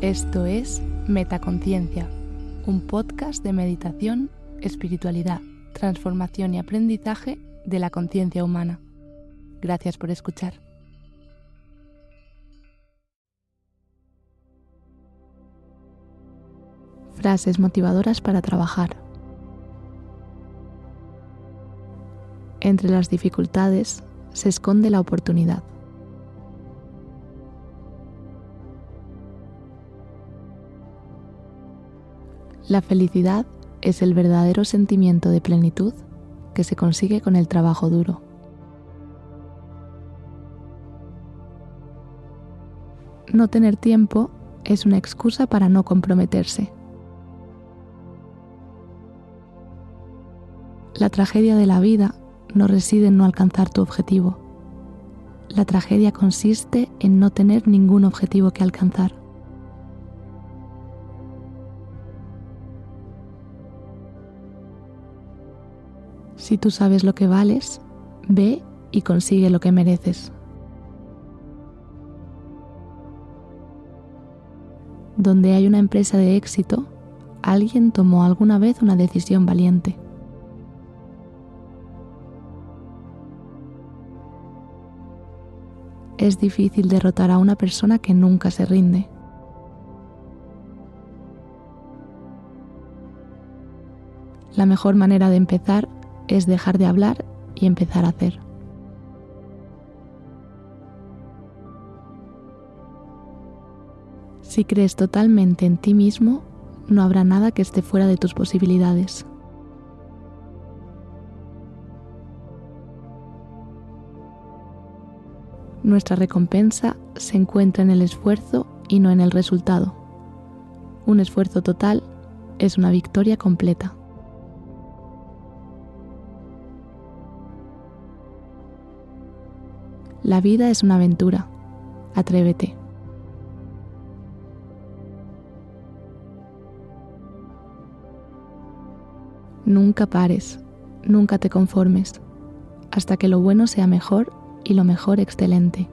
Esto es Metaconciencia, un podcast de meditación, espiritualidad, transformación y aprendizaje de la conciencia humana. Gracias por escuchar. Frases motivadoras para trabajar. Entre las dificultades se esconde la oportunidad. La felicidad es el verdadero sentimiento de plenitud que se consigue con el trabajo duro. No tener tiempo es una excusa para no comprometerse. La tragedia de la vida no reside en no alcanzar tu objetivo. La tragedia consiste en no tener ningún objetivo que alcanzar. Si tú sabes lo que vales, ve y consigue lo que mereces. Donde hay una empresa de éxito, alguien tomó alguna vez una decisión valiente. Es difícil derrotar a una persona que nunca se rinde. La mejor manera de empezar es dejar de hablar y empezar a hacer. Si crees totalmente en ti mismo, no habrá nada que esté fuera de tus posibilidades. Nuestra recompensa se encuentra en el esfuerzo y no en el resultado. Un esfuerzo total es una victoria completa. La vida es una aventura. Atrévete. Nunca pares, nunca te conformes, hasta que lo bueno sea mejor y lo mejor excelente.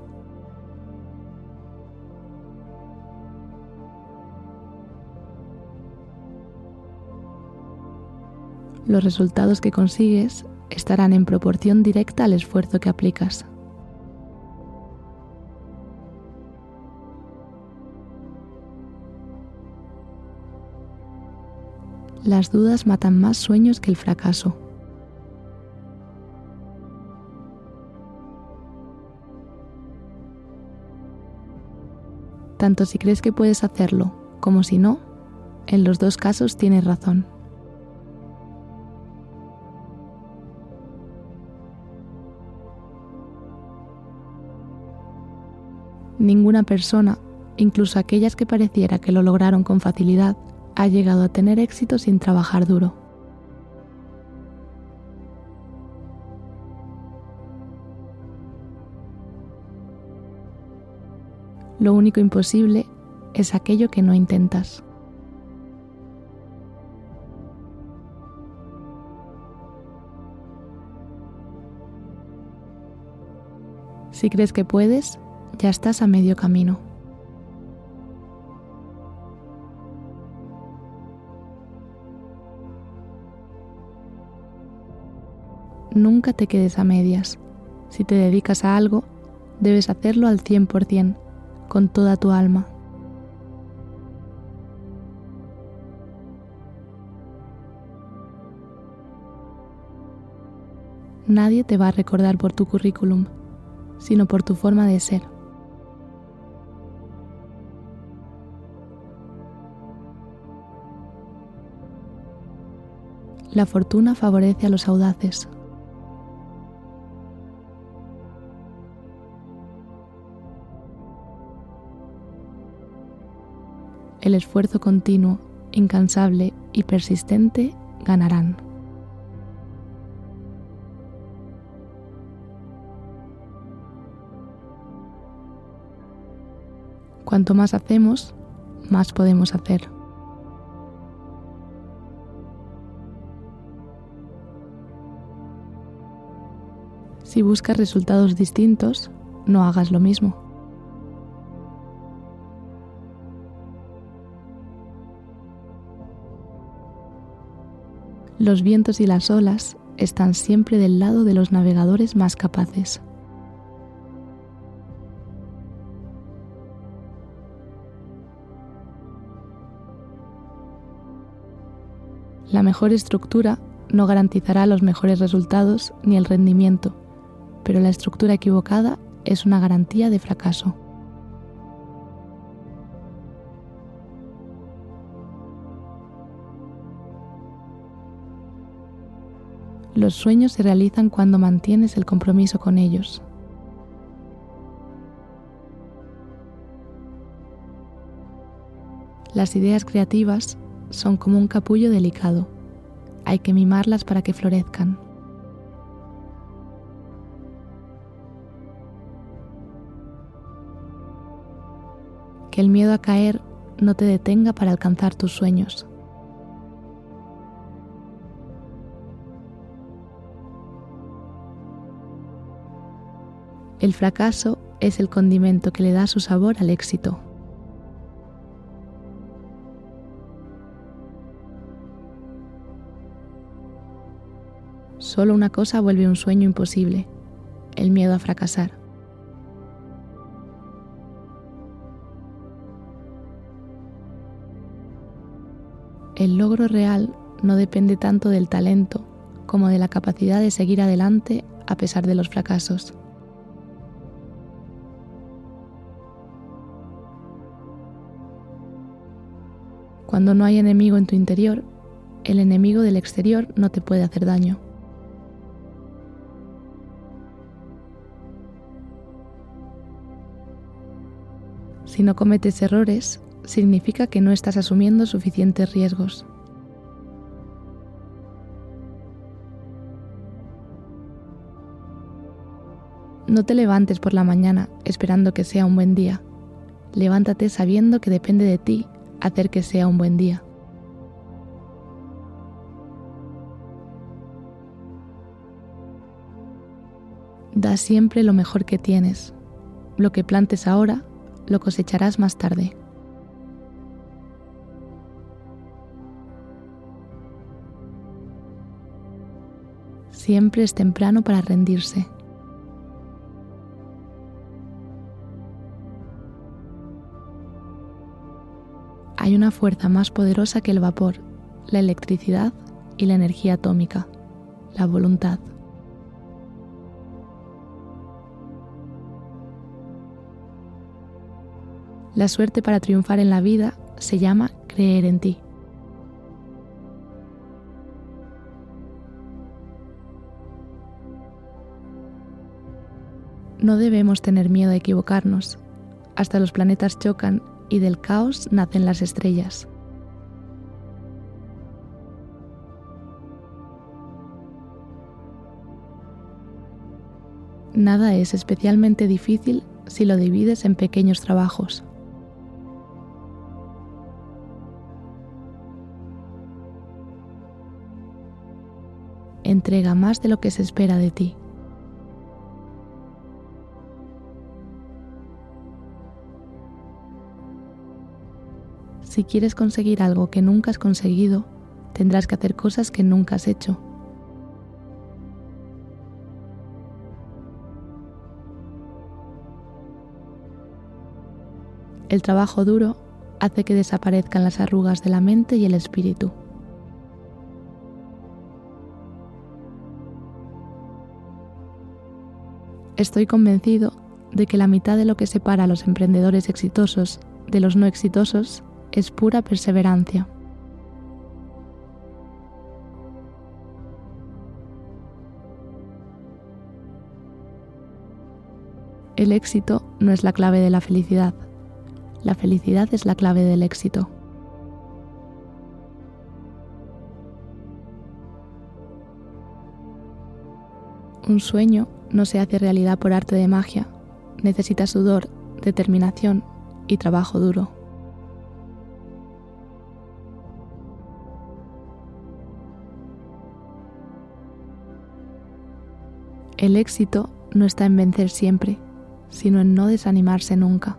Los resultados que consigues estarán en proporción directa al esfuerzo que aplicas. Las dudas matan más sueños que el fracaso. Tanto si crees que puedes hacerlo como si no, en los dos casos tienes razón. Ninguna persona, incluso aquellas que pareciera que lo lograron con facilidad, ha llegado a tener éxito sin trabajar duro. Lo único imposible es aquello que no intentas. Si crees que puedes, ya estás a medio camino. Nunca te quedes a medias. Si te dedicas a algo, debes hacerlo al 100%, con toda tu alma. Nadie te va a recordar por tu currículum, sino por tu forma de ser. La fortuna favorece a los audaces. El esfuerzo continuo, incansable y persistente ganarán. Cuanto más hacemos, más podemos hacer. Si buscas resultados distintos, no hagas lo mismo. Los vientos y las olas están siempre del lado de los navegadores más capaces. La mejor estructura no garantizará los mejores resultados ni el rendimiento, pero la estructura equivocada es una garantía de fracaso. Los sueños se realizan cuando mantienes el compromiso con ellos. Las ideas creativas son como un capullo delicado. Hay que mimarlas para que florezcan. Que el miedo a caer no te detenga para alcanzar tus sueños. El fracaso es el condimento que le da su sabor al éxito. Solo una cosa vuelve un sueño imposible, el miedo a fracasar. El logro real no depende tanto del talento como de la capacidad de seguir adelante a pesar de los fracasos. Cuando no hay enemigo en tu interior, el enemigo del exterior no te puede hacer daño. Si no cometes errores, significa que no estás asumiendo suficientes riesgos. No te levantes por la mañana esperando que sea un buen día. Levántate sabiendo que depende de ti hacer que sea un buen día. Da siempre lo mejor que tienes. Lo que plantes ahora lo cosecharás más tarde. Siempre es temprano para rendirse. Una fuerza más poderosa que el vapor, la electricidad y la energía atómica, la voluntad. La suerte para triunfar en la vida se llama creer en ti. No debemos tener miedo a equivocarnos. Hasta los planetas chocan y del caos nacen las estrellas. Nada es especialmente difícil si lo divides en pequeños trabajos. entrega más de lo que se espera de ti. Si quieres conseguir algo que nunca has conseguido, tendrás que hacer cosas que nunca has hecho. El trabajo duro hace que desaparezcan las arrugas de la mente y el espíritu. Estoy convencido de que la mitad de lo que separa a los emprendedores exitosos de los no exitosos es pura perseverancia. El éxito no es la clave de la felicidad. La felicidad es la clave del éxito. Un sueño no se hace realidad por arte de magia, necesita sudor, determinación y trabajo duro. El éxito no está en vencer siempre, sino en no desanimarse nunca.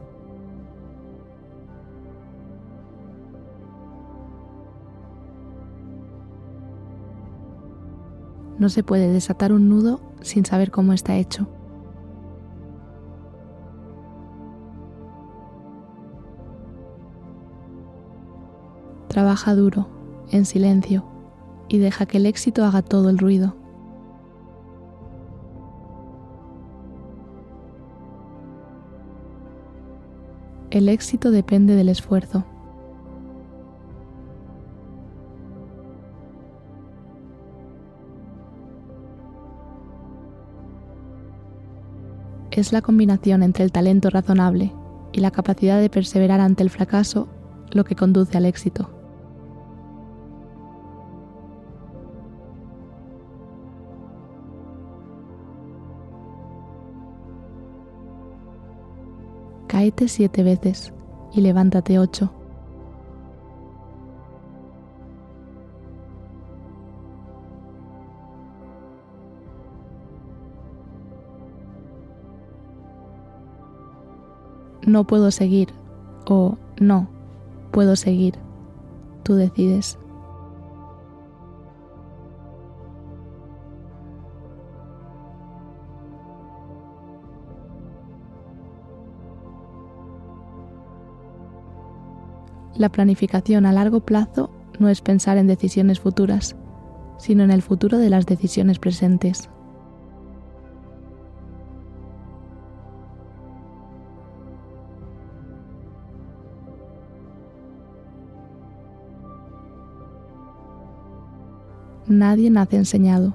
No se puede desatar un nudo sin saber cómo está hecho. Trabaja duro, en silencio, y deja que el éxito haga todo el ruido. El éxito depende del esfuerzo. Es la combinación entre el talento razonable y la capacidad de perseverar ante el fracaso lo que conduce al éxito. Cáete siete veces y levántate ocho. No puedo seguir o no puedo seguir. Tú decides. La planificación a largo plazo no es pensar en decisiones futuras, sino en el futuro de las decisiones presentes. Nadie nace enseñado.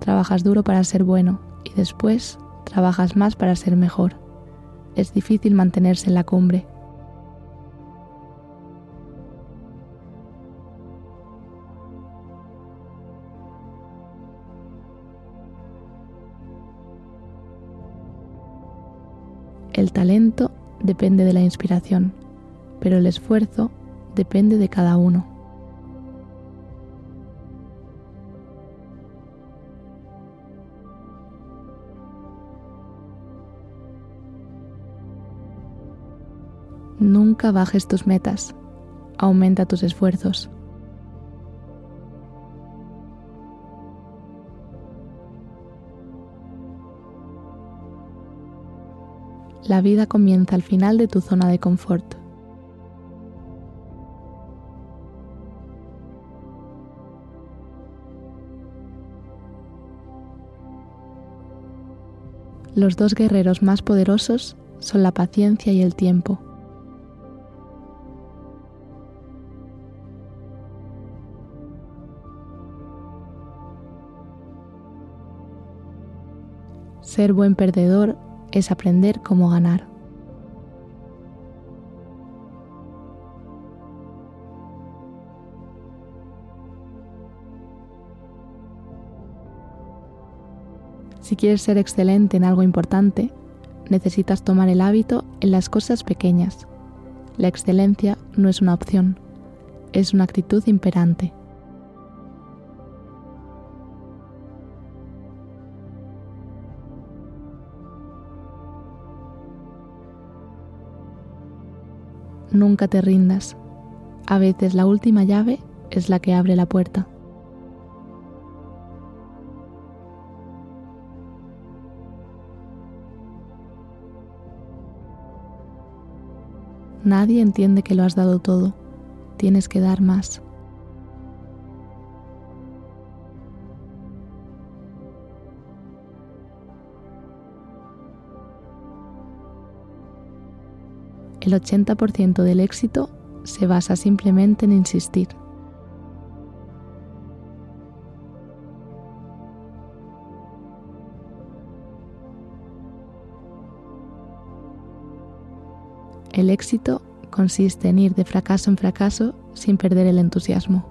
Trabajas duro para ser bueno y después trabajas más para ser mejor. Es difícil mantenerse en la cumbre. Talento depende de la inspiración, pero el esfuerzo depende de cada uno. Nunca bajes tus metas, aumenta tus esfuerzos. La vida comienza al final de tu zona de confort. Los dos guerreros más poderosos son la paciencia y el tiempo. Ser buen perdedor es aprender cómo ganar. Si quieres ser excelente en algo importante, necesitas tomar el hábito en las cosas pequeñas. La excelencia no es una opción, es una actitud imperante. Nunca te rindas. A veces la última llave es la que abre la puerta. Nadie entiende que lo has dado todo. Tienes que dar más. El 80% del éxito se basa simplemente en insistir. El éxito consiste en ir de fracaso en fracaso sin perder el entusiasmo.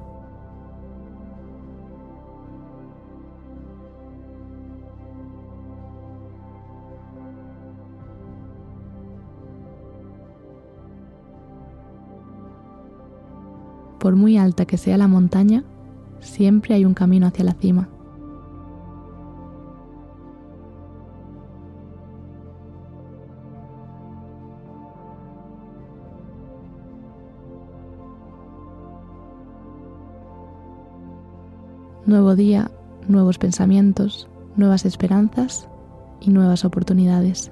Por muy alta que sea la montaña, siempre hay un camino hacia la cima. Nuevo día, nuevos pensamientos, nuevas esperanzas y nuevas oportunidades.